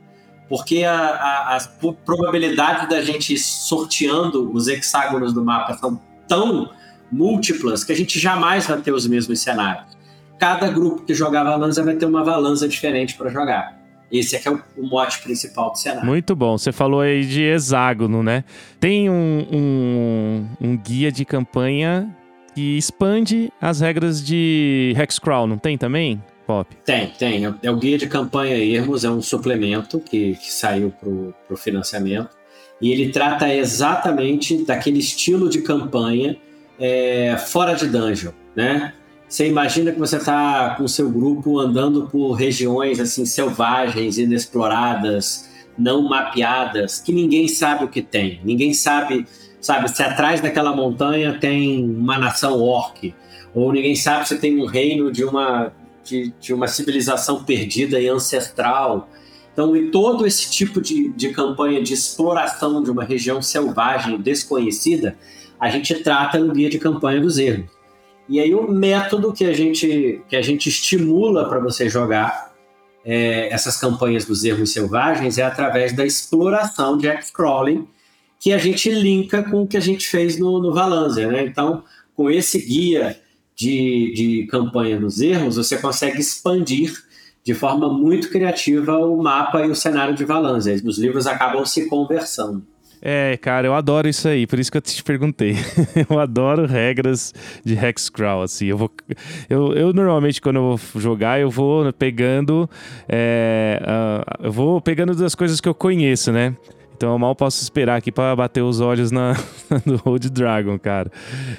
Porque a, a, as probabilidades da gente sorteando os hexágonos do mapa são tão múltiplas que a gente jamais vai ter os mesmos cenários. Cada grupo que jogar Valandia vai ter uma Valandia diferente para jogar. Esse é, é o, o, mote principal do cenário. Muito bom. Você falou aí de hexágono, né? Tem um, um, um guia de campanha que expande as regras de Hexcrawl, não tem também? Pop. Tem, tem. É o guia de campanha Ermos, é um suplemento que, que saiu para o financiamento. E ele trata exatamente daquele estilo de campanha é, fora de dungeon, né? Você imagina que você está com seu grupo andando por regiões assim selvagens, inexploradas, não mapeadas, que ninguém sabe o que tem. Ninguém sabe, sabe, se atrás daquela montanha tem uma nação orc, ou ninguém sabe se tem um reino de uma de, de uma civilização perdida e ancestral. Então, em todo esse tipo de, de campanha de exploração de uma região selvagem desconhecida, a gente trata no guia de campanha dos erros. E aí o método que a gente, que a gente estimula para você jogar é, essas campanhas dos erros selvagens é através da exploração de X-Crawling, que a gente linka com o que a gente fez no, no Valanzer. Né? Então, com esse guia de, de campanha dos erros, você consegue expandir de forma muito criativa o mapa e o cenário de Valanzer. Os livros acabam se conversando. É, cara, eu adoro isso aí, por isso que eu te perguntei. <laughs> eu adoro regras de Hexcrawl, assim. Eu, vou, eu, eu normalmente, quando eu vou jogar, eu vou pegando. É, uh, eu vou pegando das coisas que eu conheço, né? Então eu mal posso esperar aqui para bater os olhos na <laughs> Old Dragon, cara.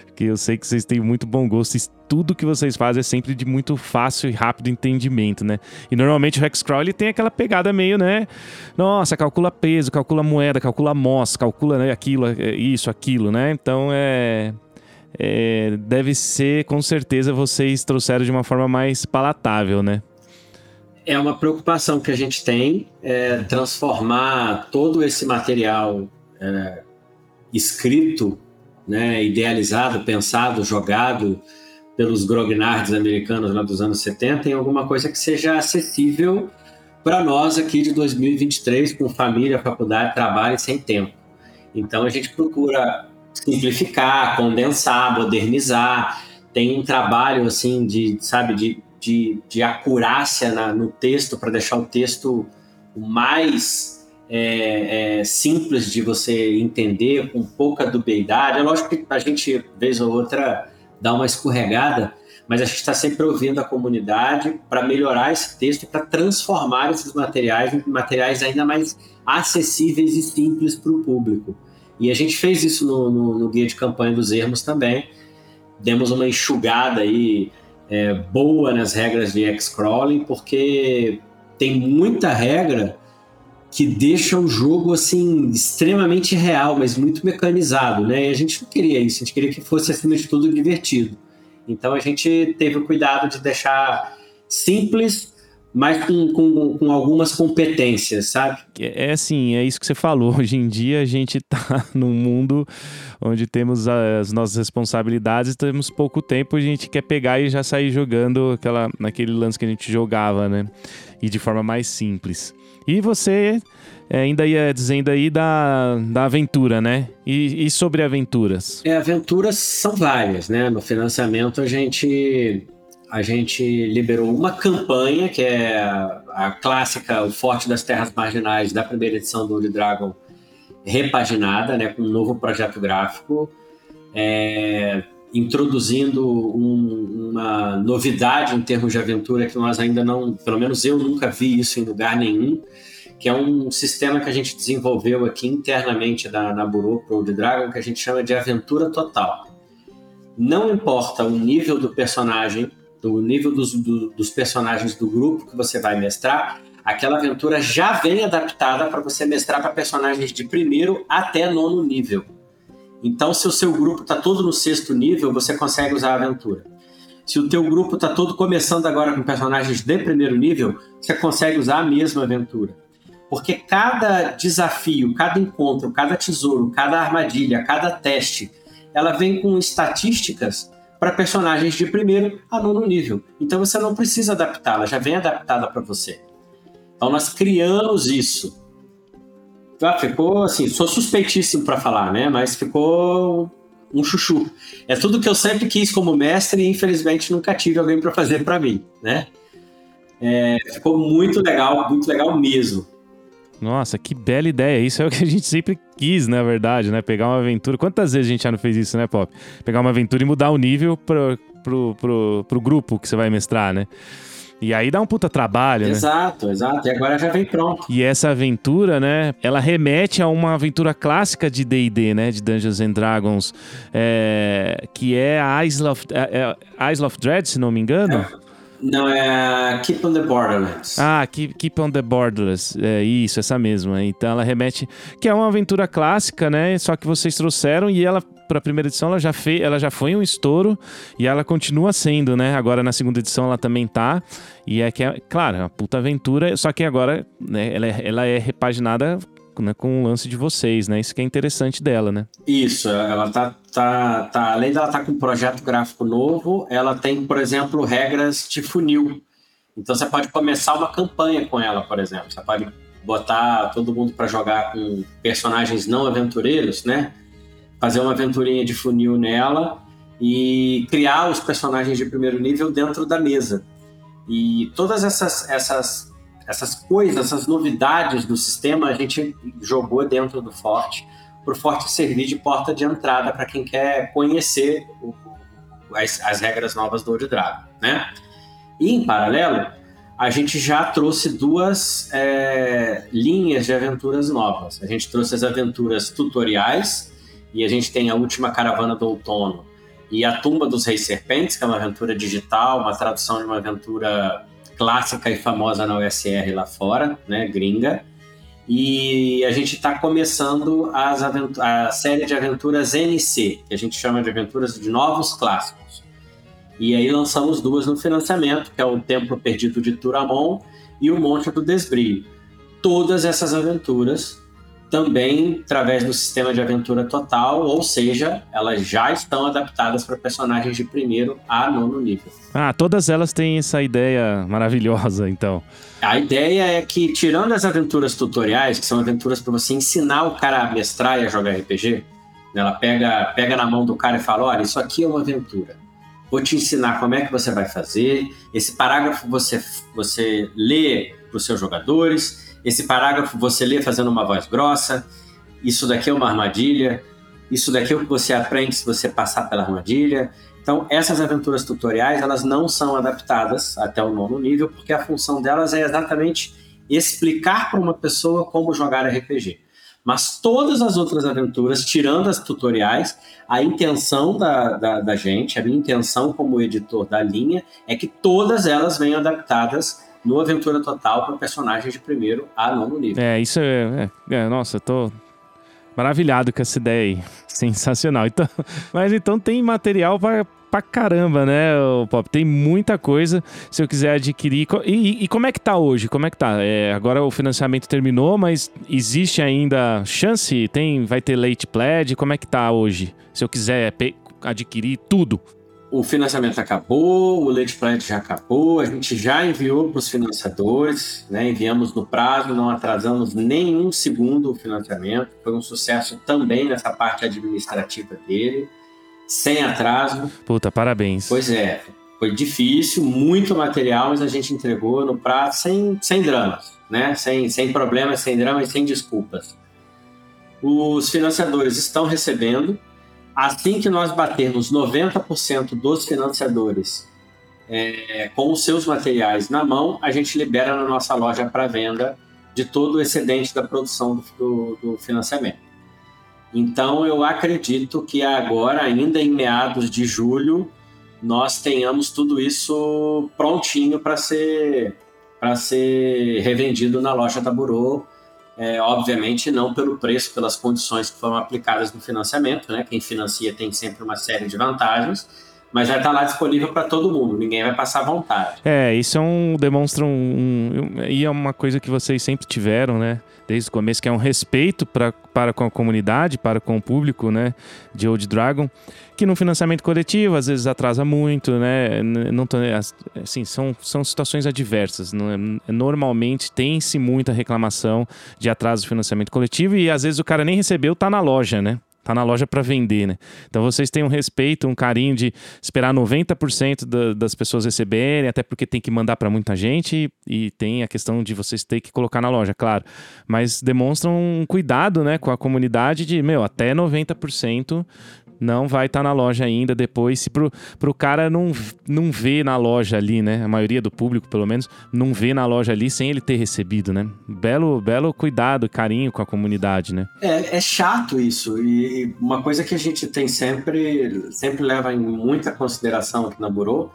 Porque eu sei que vocês têm muito bom gosto e tudo que vocês fazem é sempre de muito fácil e rápido entendimento, né? E normalmente o Hexcrawl ele tem aquela pegada meio, né? Nossa, calcula peso, calcula moeda, calcula moss, calcula né, aquilo, é, isso, aquilo, né? Então é, é, deve ser, com certeza, vocês trouxeram de uma forma mais palatável, né? É uma preocupação que a gente tem é transformar todo esse material é, escrito, né, idealizado, pensado, jogado pelos grognards americanos lá dos anos 70 em alguma coisa que seja acessível para nós aqui de 2023 com família, faculdade, trabalho e sem tempo. Então a gente procura simplificar, condensar, modernizar. Tem um trabalho assim de, sabe, de de, de acurácia na, no texto, para deixar o texto o mais é, é, simples de você entender, com pouca dubiedade. É lógico que a gente, vez ou outra, dá uma escorregada, mas a gente está sempre ouvindo a comunidade para melhorar esse texto e para transformar esses materiais em materiais ainda mais acessíveis e simples para o público. E a gente fez isso no, no, no, guia de campanha dos ermos também. Demos uma enxugada aí é, boa nas regras de X-Crawling, porque tem muita regra que deixa o jogo assim extremamente real, mas muito mecanizado, né? E a gente não queria isso, a gente queria que fosse acima de tudo divertido. Então a gente teve o cuidado de deixar simples, mas com, com, com, algumas competências, sabe? É, é assim, é isso que você falou. <laughs> Hoje em dia a gente está <laughs> num mundo onde temos as nossas responsabilidades, temos pouco tempo, a gente quer pegar e já sair jogando aquela, naquele lance que a gente jogava, né? E de forma mais simples. E você é, ainda ia dizendo aí da, da aventura, né? E, e sobre aventuras? É, aventuras são várias, né? No financiamento a gente a gente liberou uma campanha, que é a clássica O Forte das Terras Marginais, da primeira edição do Old Dragon, repaginada, né, com um novo projeto gráfico, é, introduzindo um, uma novidade em termos de aventura que nós ainda não, pelo menos eu nunca vi isso em lugar nenhum, que é um sistema que a gente desenvolveu aqui internamente na, na Burô Pro Old Dragon, que a gente chama de aventura total. Não importa o nível do personagem, do nível dos, do, dos personagens do grupo que você vai mestrar, aquela aventura já vem adaptada para você mestrar para personagens de primeiro até nono nível. Então, se o seu grupo está todo no sexto nível, você consegue usar a aventura. Se o teu grupo está todo começando agora com personagens de primeiro nível, você consegue usar a mesma aventura. Porque cada desafio, cada encontro, cada tesouro, cada armadilha, cada teste, ela vem com estatísticas para personagens de primeiro a nono nível. Então você não precisa adaptá-la, já vem adaptada para você. Então nós criamos isso. Ah, ficou assim, sou suspeitíssimo para falar, né? Mas ficou um chuchu. É tudo que eu sempre quis como mestre e infelizmente nunca tive alguém para fazer para mim, né? É, ficou muito legal, muito legal mesmo. Nossa, que bela ideia. Isso é o que a gente sempre quis, na verdade, né? Pegar uma aventura. Quantas vezes a gente já não fez isso, né, Pop? Pegar uma aventura e mudar o nível pro, pro, pro, pro grupo que você vai mestrar, né? E aí dá um puta trabalho, exato, né? Exato, exato. E agora já vem pronto. E essa aventura, né? Ela remete a uma aventura clássica de D&D, né? De Dungeons and Dragons, é, que é a Isle of, é, é Isle of Dread, se não me engano. É. Não, é Keep on the Borderlands. Ah, Keep, Keep on the Borderlands. É isso, essa mesma. Então ela remete. Que é uma aventura clássica, né? Só que vocês trouxeram e ela, para a primeira edição, ela já, fez, ela já foi um estouro e ela continua sendo, né? Agora na segunda edição ela também tá. E é que, é, claro, é uma puta aventura, só que agora né, ela, é, ela é repaginada né, com o lance de vocês, né? Isso que é interessante dela, né? Isso, ela tá, tá, tá além dela estar tá com um projeto gráfico novo, ela tem, por exemplo, regras de funil. Então você pode começar uma campanha com ela, por exemplo. Você pode botar todo mundo para jogar com personagens não aventureiros, né? Fazer uma aventurinha de funil nela e criar os personagens de primeiro nível dentro da mesa. E todas essas, essas essas coisas, essas novidades do sistema, a gente jogou dentro do Forte, para o Forte servir de porta de entrada para quem quer conhecer o, as, as, regras novas do Old Dragon, né? E, em paralelo, a gente já trouxe duas é, linhas de aventuras novas. A gente trouxe as aventuras tutoriais, e a gente tem a última caravana do outono e a tumba dos reis serpentes, que é uma aventura digital, uma tradução de uma aventura clássica e famosa na USR lá fora, né, gringa. E a gente está começando a série de aventuras NC, que a gente chama de aventuras de novos clássicos. E aí lançamos duas no financiamento, que é o Templo Perdido de Turamon e o Monte do Desbrio. Todas essas aventuras também através do sistema de aventura total, ou seja, elas já estão adaptadas para personagens de primeiro a nono nível. Ah, todas elas têm essa ideia maravilhosa, então. A ideia é que, tirando as aventuras tutoriais, que são aventuras para você ensinar o cara a mestrar e a jogar RPG, né, ela pega, pega na mão do cara e fala: olha, isso aqui é uma aventura. Vou te ensinar como é que você vai fazer. Esse parágrafo você, você lê para os seus jogadores esse parágrafo você lê fazendo uma voz grossa, isso daqui é uma armadilha, isso daqui é o que você aprende se você passar pela armadilha. Então, essas aventuras tutoriais, elas não são adaptadas até o nono nível, porque a função delas é exatamente explicar para uma pessoa como jogar RPG. Mas todas as outras aventuras, tirando as tutoriais, a intenção da, da, da gente, a minha intenção como editor da linha, é que todas elas venham adaptadas no Aventura Total para personagens de primeiro a nono nível. É, isso é, é, é Nossa, tô maravilhado com essa ideia aí. <laughs> Sensacional. Então, <laughs> mas então tem material para pra caramba, né, Pop? Tem muita coisa se eu quiser adquirir. E, e, como é que tá hoje? Como é que tá? É, agora o financiamento terminou, mas existe ainda chance? Tem, vai ter late pledge? Como é que tá hoje? Se eu quiser adquirir tudo o financiamento acabou, o leite plant já acabou, a gente já enviou para os financiadores, né? enviamos no prazo, não atrasamos nenhum segundo o financiamento, foi um sucesso também nessa parte administrativa dele, sem atraso. Puta, parabéns. Pois é, foi difícil, muito material, mas a gente entregou no prazo sem, sem dramas, né? sem, sem problemas, sem dramas sem desculpas. Os financiadores estão recebendo, Assim que nós batermos 90% dos financiadores é, com os seus materiais na mão, a gente libera na nossa loja para venda de todo o excedente da produção do, do, financiamento. Então, eu acredito que agora, ainda em meados de julho, nós tenhamos tudo isso prontinho para ser, ser revendido na loja da Burô é, obviamente não pelo preço, pelas condições que foram aplicadas no financiamento, né? Quem financia tem sempre uma série de vantagens, mas vai estar lá disponível para todo mundo, ninguém vai passar vontade. É, isso é um demonstra um, um, e é uma coisa que vocês sempre tiveram, né? Desde o começo que é um respeito pra, para com a comunidade, para com o público, né, de Old Dragon, que no financiamento coletivo às vezes atrasa muito, né? Não tô, assim, são, são situações adversas, é? Normalmente tem-se muita reclamação de atraso do financiamento coletivo e às vezes o cara nem recebeu, tá na loja, né? Tá na loja para vender, né? Então vocês têm um respeito, um carinho de esperar 90% da, das pessoas receberem, até porque tem que mandar para muita gente e, e, tem a questão de vocês ter que colocar na loja, claro. Mas demonstram um cuidado, né, com a comunidade de, meu, até 90% não vai estar tá na loja ainda depois. Se pro, pro cara não, não ver na loja ali, né? A maioria do público, pelo menos, não vê na loja ali sem ele ter recebido, né? Belo, belo cuidado, carinho com a comunidade, né? É, é chato isso. E uma coisa que a gente tem sempre, sempre leva em muita consideração aqui na Burô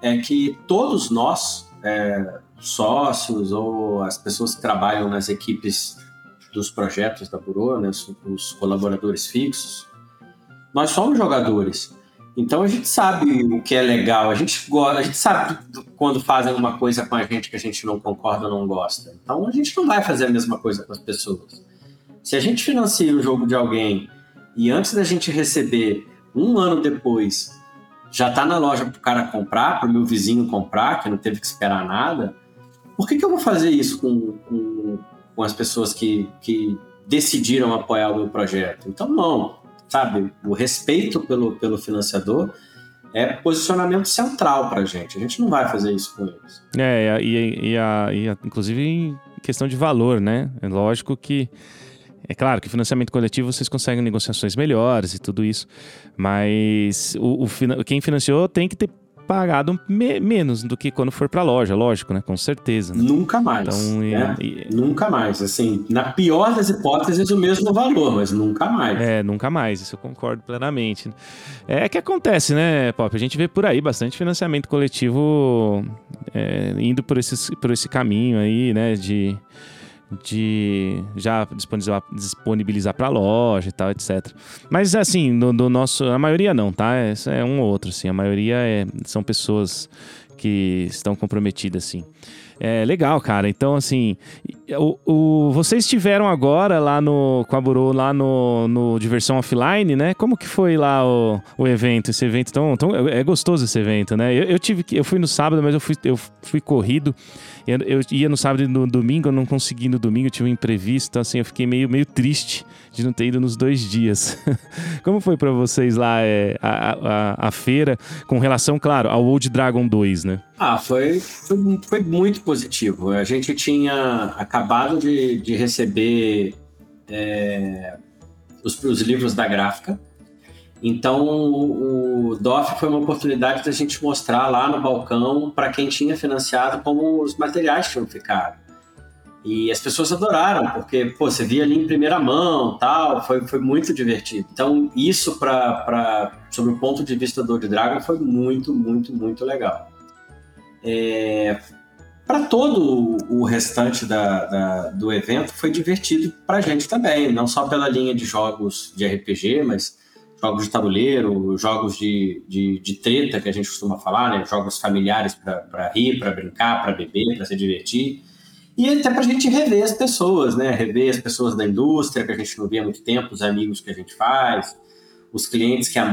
é que todos nós, é, sócios ou as pessoas que trabalham nas equipes dos projetos da Burô, né, os colaboradores fixos, nós somos jogadores. Então a gente sabe o que é legal, a gente gosta, a gente sabe quando fazem uma coisa com a gente que a gente não concorda ou não gosta. Então a gente não vai fazer a mesma coisa com as pessoas. Se a gente financia o jogo de alguém e antes da gente receber, um ano depois, já está na loja para o cara comprar, para o meu vizinho comprar, que não teve que esperar nada, por que, que eu vou fazer isso com, com, com as pessoas que, que decidiram apoiar o meu projeto? Então, não sabe? O respeito pelo, pelo financiador é posicionamento central para a gente. A gente não vai fazer isso com eles. É, e, e, a, e a, inclusive em questão de valor, né? É lógico que. É claro que financiamento coletivo vocês conseguem negociações melhores e tudo isso, mas o, o quem financiou tem que ter pagado me menos do que quando for para loja, lógico, né? Com certeza. Né? Nunca mais. Então, né? e... Nunca mais. Assim, na pior das hipóteses, o mesmo valor, mas nunca mais. É, nunca mais. Isso eu concordo plenamente. É que acontece, né, Pop? A gente vê por aí bastante financiamento coletivo é, indo por, esses, por esse caminho aí, né? De de já disponibilizar, disponibilizar para loja e tal, etc. Mas assim, no, no, nosso, a maioria não, tá? Esse é um ou outro, assim. A maioria é, são pessoas que estão comprometidas, assim. É legal, cara. Então, assim, o, o, vocês estiveram agora lá no Burô, lá no, no Diversão Offline, né? Como que foi lá o, o evento? Esse evento tão, tão é gostoso esse evento, né? Eu, eu tive eu fui no sábado, mas eu fui, eu fui corrido. Eu, eu, ia no sábado e no domingo, eu não consegui no domingo, tive um imprevisto, então assim, eu fiquei meio, meio triste de não ter ido nos dois dias. <laughs> Como foi para vocês lá é, a, a, a, feira, com relação, claro, ao Old Dragon 2, né? Ah, foi, foi, foi muito positivo. A gente tinha acabado de, de receber é, os, os livros da gráfica, então, o DOF foi uma oportunidade da gente mostrar lá no balcão para quem tinha financiado como os materiais tinham ficado. E as pessoas adoraram, porque pô, você via ali em primeira mão, tal, foi, foi muito divertido. Então, isso para sobre o ponto de vista do Old Dragon foi muito, muito, muito legal. É, para todo o restante da, da, do evento foi divertido para a gente também, não só pela linha de jogos de RPG, mas jogos de tabuleiro, jogos de, de, de treta, que a gente costuma falar, né? jogos familiares para rir, para brincar, para beber, para se divertir. E até para a gente rever as pessoas, né? Rever as pessoas da indústria que a gente não via há muito tempo, os amigos que a gente faz, os clientes que há,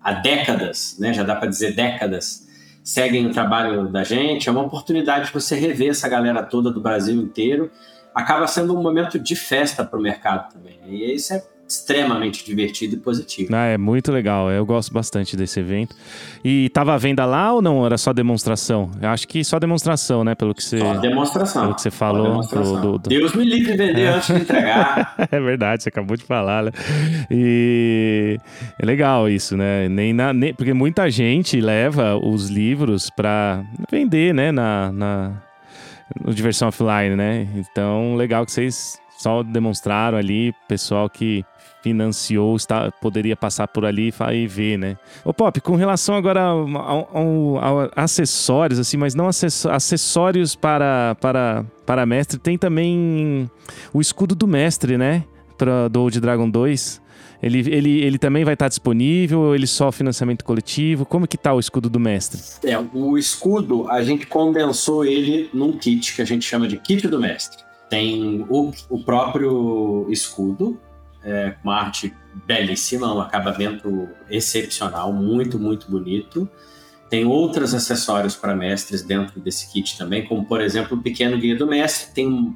há décadas, né? Já dá para dizer décadas, seguem o trabalho da gente. É uma oportunidade de você rever essa galera toda do Brasil inteiro. Acaba sendo um momento de festa para o mercado também. E isso é extremamente divertido e positivo. Ah, é muito legal. Eu gosto bastante desse evento. E tava à venda lá ou não? Era só demonstração? Eu acho que só demonstração, né? Pelo que você. Só demonstração. Pelo que você falou. Do, do... Deus me livre vender é. antes de entregar. <laughs> é verdade, você acabou de falar, né? E é legal isso, né? Nem na, nem... Porque muita gente leva os livros para vender, né? Na, na... No diversão offline, né? Então, legal que vocês só demonstraram ali, pessoal que financiou, está, poderia passar por ali e ver, né? Ô Pop, com relação agora ao acessórios, assim, mas não acessórios para, para, para mestre, tem também o escudo do mestre, né? Pra, do Old Dragon 2. Ele, ele, ele também vai estar disponível ele só financiamento coletivo? Como que tá o escudo do mestre? É, o escudo, a gente condensou ele num kit que a gente chama de kit do mestre. Tem o, o próprio escudo, é, uma arte belíssima, um acabamento excepcional, muito, muito bonito. Tem outros acessórios para mestres dentro desse kit também, como por exemplo o pequeno guia do mestre, tem um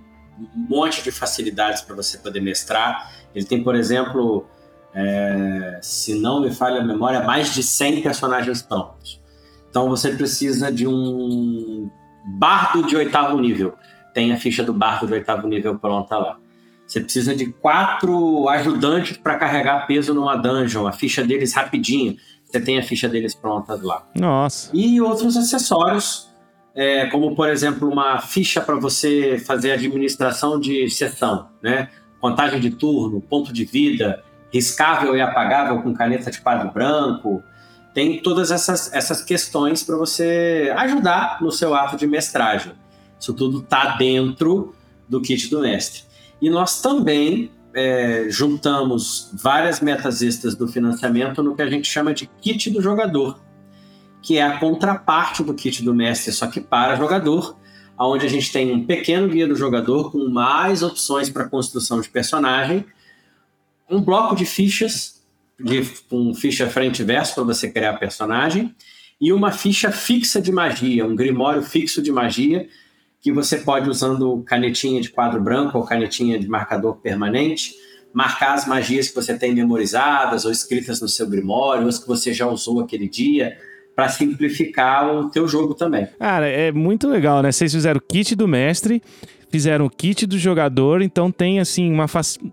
monte de facilidades para você poder mestrar. Ele tem, por exemplo, é, se não me falha a memória, mais de 100 personagens prontos. Então você precisa de um bardo de oitavo nível. Tem a ficha do bardo de oitavo nível pronta lá. Você precisa de quatro ajudantes para carregar peso numa dungeon, a ficha deles rapidinho. Você tem a ficha deles pronta lá. Nossa. E outros acessórios, é, como por exemplo uma ficha para você fazer administração de sessão, né? Contagem de turno, ponto de vida, riscável e apagável com caneta de quadro branco. Tem todas essas, essas questões para você ajudar no seu ato de mestragem. Isso tudo está dentro do kit do mestre. E nós também é, juntamos várias metas extras do financiamento no que a gente chama de kit do jogador, que é a contraparte do kit do mestre, só que para jogador, onde a gente tem um pequeno guia do jogador com mais opções para construção de personagem, um bloco de fichas, de, com ficha frente e verso para você criar personagem, e uma ficha fixa de magia, um grimório fixo de magia, que você pode, usando canetinha de quadro branco ou canetinha de marcador permanente, marcar as magias que você tem memorizadas ou escritas no seu grimório, ou as que você já usou aquele dia, para simplificar o teu jogo também. Cara, é muito legal, né? Vocês fizeram o kit do mestre, fizeram o kit do jogador, então tem assim uma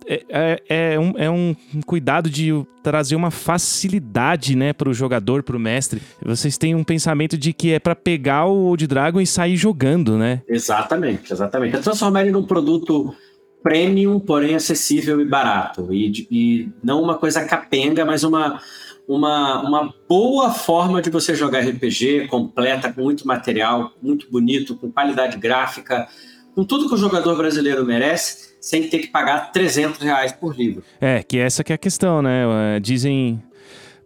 é, é, é, um, é um cuidado de trazer uma facilidade, né, para o jogador, para o mestre. Vocês têm um pensamento de que é para pegar o Old Dragon e sair jogando, né? Exatamente, exatamente. É transformar ele num produto premium, porém acessível e barato. E, e não uma coisa capenga, mas uma uma, uma boa forma de você jogar RPG completa, com muito material, muito bonito, com qualidade gráfica, com tudo que o jogador brasileiro merece, sem ter que pagar 300 reais por livro. É, que essa que é a questão, né? É, dizem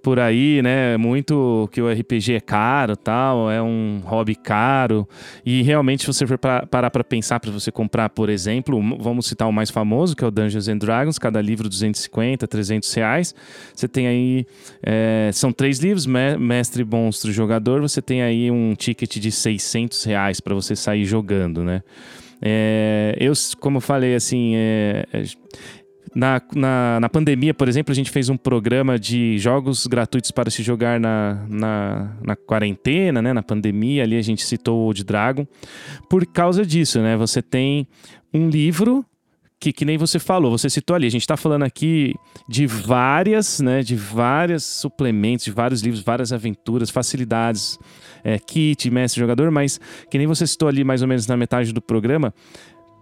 por aí, né? Muito que o RPG é caro, tal, é um hobby caro. E realmente, se você for parar para pensar para você comprar, por exemplo, vamos citar o mais famoso, que é o Dungeons and Dragons, cada livro 250, 300 reais. Você tem aí, é, são três livros, Mestre, Monstro, Jogador. Você tem aí um ticket de 600 reais para você sair jogando, né? É, eu, como falei, assim, é, na, na, na, pandemia, por exemplo, a gente fez um programa de jogos gratuitos para se jogar na, na, na quarentena, né? Na pandemia, ali a gente citou o de Dragon. Por causa disso, né? Você tem um livro que, que nem você falou, você citou ali, a gente está falando aqui de várias, né, de vários suplementos, de vários livros, várias aventuras, facilidades, é, kit, mestre jogador, mas que nem você citou ali mais ou menos na metade do programa,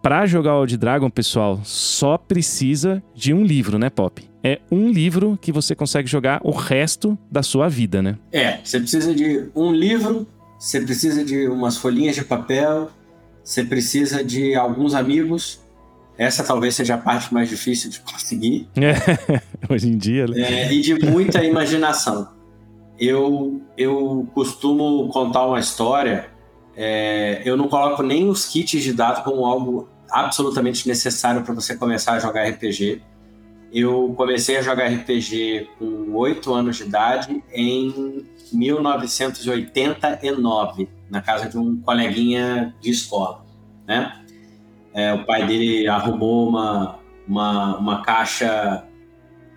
para jogar Old Dragon, pessoal, só precisa de um livro, né, Pop? É um livro que você consegue jogar o resto da sua vida, né? É, você precisa de um livro, você precisa de umas folhinhas de papel, você precisa de alguns amigos. Essa talvez seja a parte mais difícil de conseguir. É, <laughs> hoje em dia, né? É, e de muita imaginação. Eu, eu costumo contar uma história é, eu não coloco nem os kits de dados como algo absolutamente necessário para você começar a jogar RPG. Eu comecei a jogar RPG com 8 anos de idade em 1989, na casa de um coleguinha de escola, né? É, o pai dele arrumou uma, uma, uma caixa,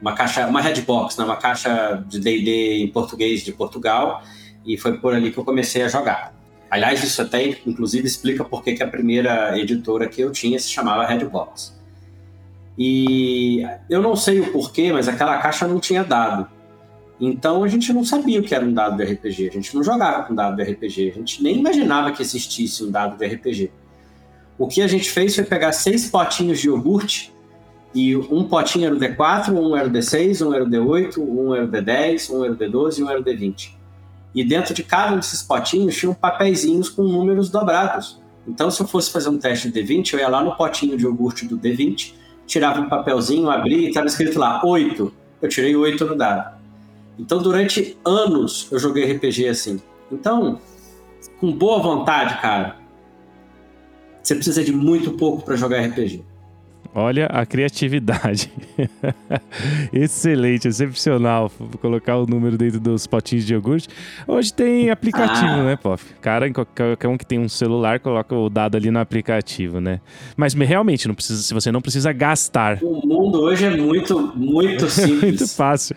uma caixa, uma Redbox, né? uma caixa de D&D em português de Portugal, e foi por ali que eu comecei a jogar. Aliás, isso até inclusive explica por que a primeira editora que eu tinha se chamava Redbox. E eu não sei o porquê, mas aquela caixa não tinha dado. Então a gente não sabia o que era um dado de RPG, a gente não jogava com dado de RPG, a gente nem imaginava que existisse um dado de RPG. O que a gente fez foi pegar seis potinhos de iogurte e um potinho era o D4, um era o D6, um era o D8, um era o D10, um era o D12 e um era o D20. E dentro de cada um desses potinhos tinham papeizinhos com números dobrados. Então, se eu fosse fazer um teste de D20, eu ia lá no potinho de iogurte do D20, tirava um papelzinho, abria e estava escrito lá 8. Eu tirei 8 no dado. Então, durante anos, eu joguei RPG assim. Então, com boa vontade, cara, você precisa de muito pouco para jogar RPG. Olha a criatividade. <laughs> Excelente, excepcional. Vou colocar o número dentro dos potinhos de iogurte. Hoje tem aplicativo, ah. né, Pof? Cara, qualquer um que tem um celular, coloca o dado ali no aplicativo, né? Mas realmente, não precisa, se você não precisa gastar. O mundo hoje é muito, muito <laughs> simples. muito fácil.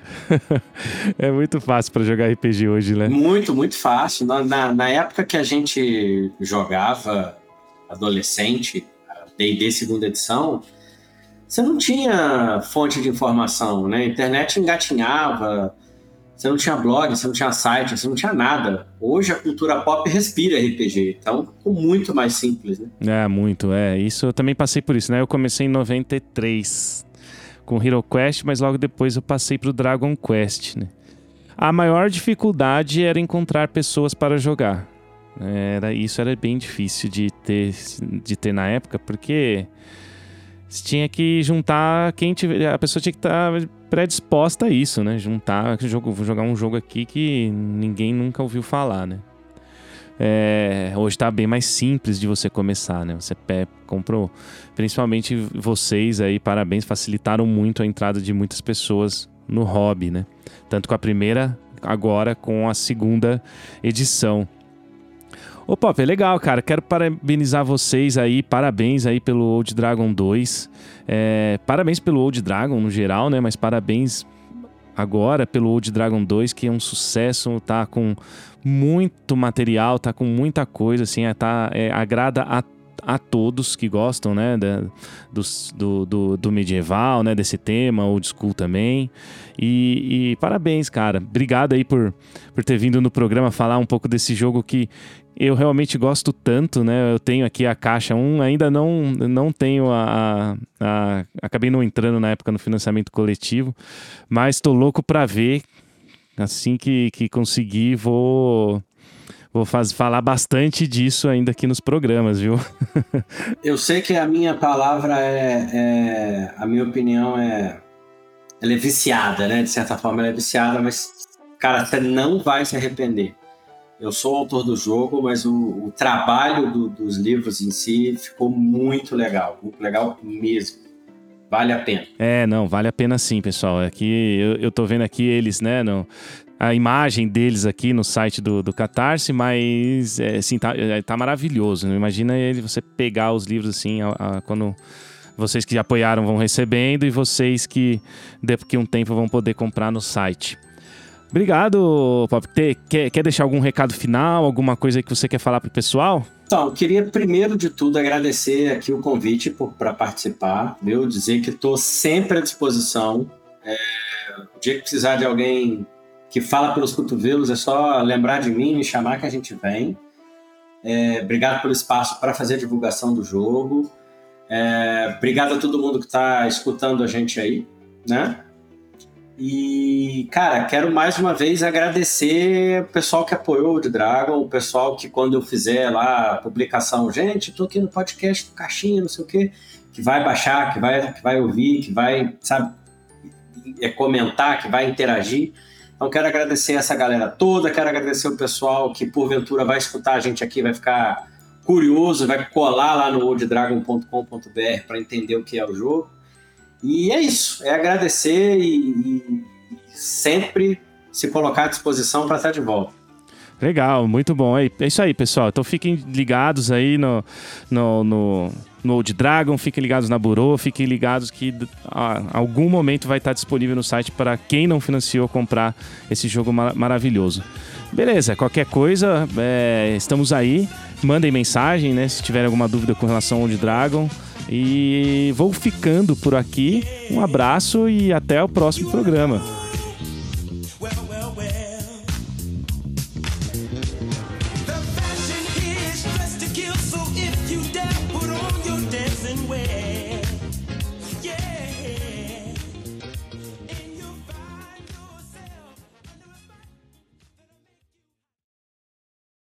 <laughs> é muito fácil para jogar RPG hoje, né? Muito, muito fácil. Na, na, na época que a gente jogava adolescente, D&D segunda edição, você não tinha fonte de informação, né? A internet engatinhava, você não tinha blog, você não tinha site, você não tinha nada. Hoje a cultura pop respira RPG, então ficou muito mais simples, né? É, muito, é. Isso eu também passei por isso, né? Eu comecei em 93 com Hero Quest, mas logo depois eu passei pro Dragon Quest, né? A maior dificuldade era encontrar pessoas para jogar. Era, isso era bem difícil de ter, de ter na época, porque você tinha que juntar quem tiver. A pessoa tinha que estar tá predisposta a isso, né? Juntar, jogo, vou jogar um jogo aqui que ninguém nunca ouviu falar, né? É, hoje está bem mais simples de você começar, né? Você comprou, principalmente vocês aí, parabéns, facilitaram muito a entrada de muitas pessoas no hobby, né? Tanto com a primeira, agora com a segunda edição. Ô Pop, é legal, cara. Quero parabenizar vocês aí. Parabéns aí pelo Old Dragon 2. É, parabéns pelo Old Dragon no geral, né? Mas parabéns agora pelo Old Dragon 2, que é um sucesso, tá com muito material, tá com muita coisa, assim, é, tá, é, agrada a a todos que gostam, né, da, do, do, do, medieval, né, desse tema, old school também. E, e, parabéns, cara. Obrigado aí por, por ter vindo no programa falar um pouco desse jogo que eu realmente gosto tanto, né? Eu tenho aqui a caixa 1, ainda não, não tenho a, a, a Acabei não entrando na época no financiamento coletivo, mas tô louco para ver. Assim que, que conseguir, vou vou faz, falar bastante disso ainda aqui nos programas, viu? <laughs> Eu sei que a minha palavra é, é, a minha opinião é, ela é viciada, né? De certa forma ela é viciada, mas cara, você não vai se arrepender. Eu sou autor do jogo, mas o, o trabalho do, dos livros em si ficou muito legal, muito legal mesmo. Vale a pena. É, não, vale a pena sim, pessoal. Aqui eu, eu tô vendo aqui eles, né? No, a imagem deles aqui no site do, do Catarse, mas é, assim, tá, é, tá maravilhoso. Né? Imagina ele, você pegar os livros assim, a, a, quando vocês que apoiaram vão recebendo e vocês que daqui a um tempo vão poder comprar no site. Obrigado, Pop. Quer, quer deixar algum recado final, alguma coisa que você quer falar pro pessoal? Então, eu queria primeiro de tudo agradecer aqui o convite para participar, viu? Dizer que estou sempre à disposição. É, o dia que precisar de alguém que fala pelos cotovelos, é só lembrar de mim, me chamar que a gente vem. É, obrigado pelo espaço para fazer a divulgação do jogo. É, obrigado a todo mundo que está escutando a gente aí, né? E, cara, quero mais uma vez agradecer o pessoal que apoiou o Dragon, o pessoal que quando eu fizer lá a publicação, gente, tô aqui no podcast do Caixinha, não sei o quê, que vai baixar, que vai, que vai ouvir, que vai, sabe, é, comentar, que vai interagir. Então, quero agradecer essa galera toda, quero agradecer o pessoal que, porventura, vai escutar a gente aqui, vai ficar curioso, vai colar lá no olddragon.com.br para entender o que é o jogo. E é isso, é agradecer e, e sempre se colocar à disposição para estar de volta. Legal, muito bom. É isso aí, pessoal. Então fiquem ligados aí no, no, no, no Old Dragon, fiquem ligados na Burô, fiquem ligados que a, algum momento vai estar disponível no site para quem não financiou comprar esse jogo mar maravilhoso. Beleza, qualquer coisa, é, estamos aí. Mandem mensagem, né? Se tiverem alguma dúvida com relação ao Old Dragon. E vou ficando por aqui. Um abraço e até o próximo programa.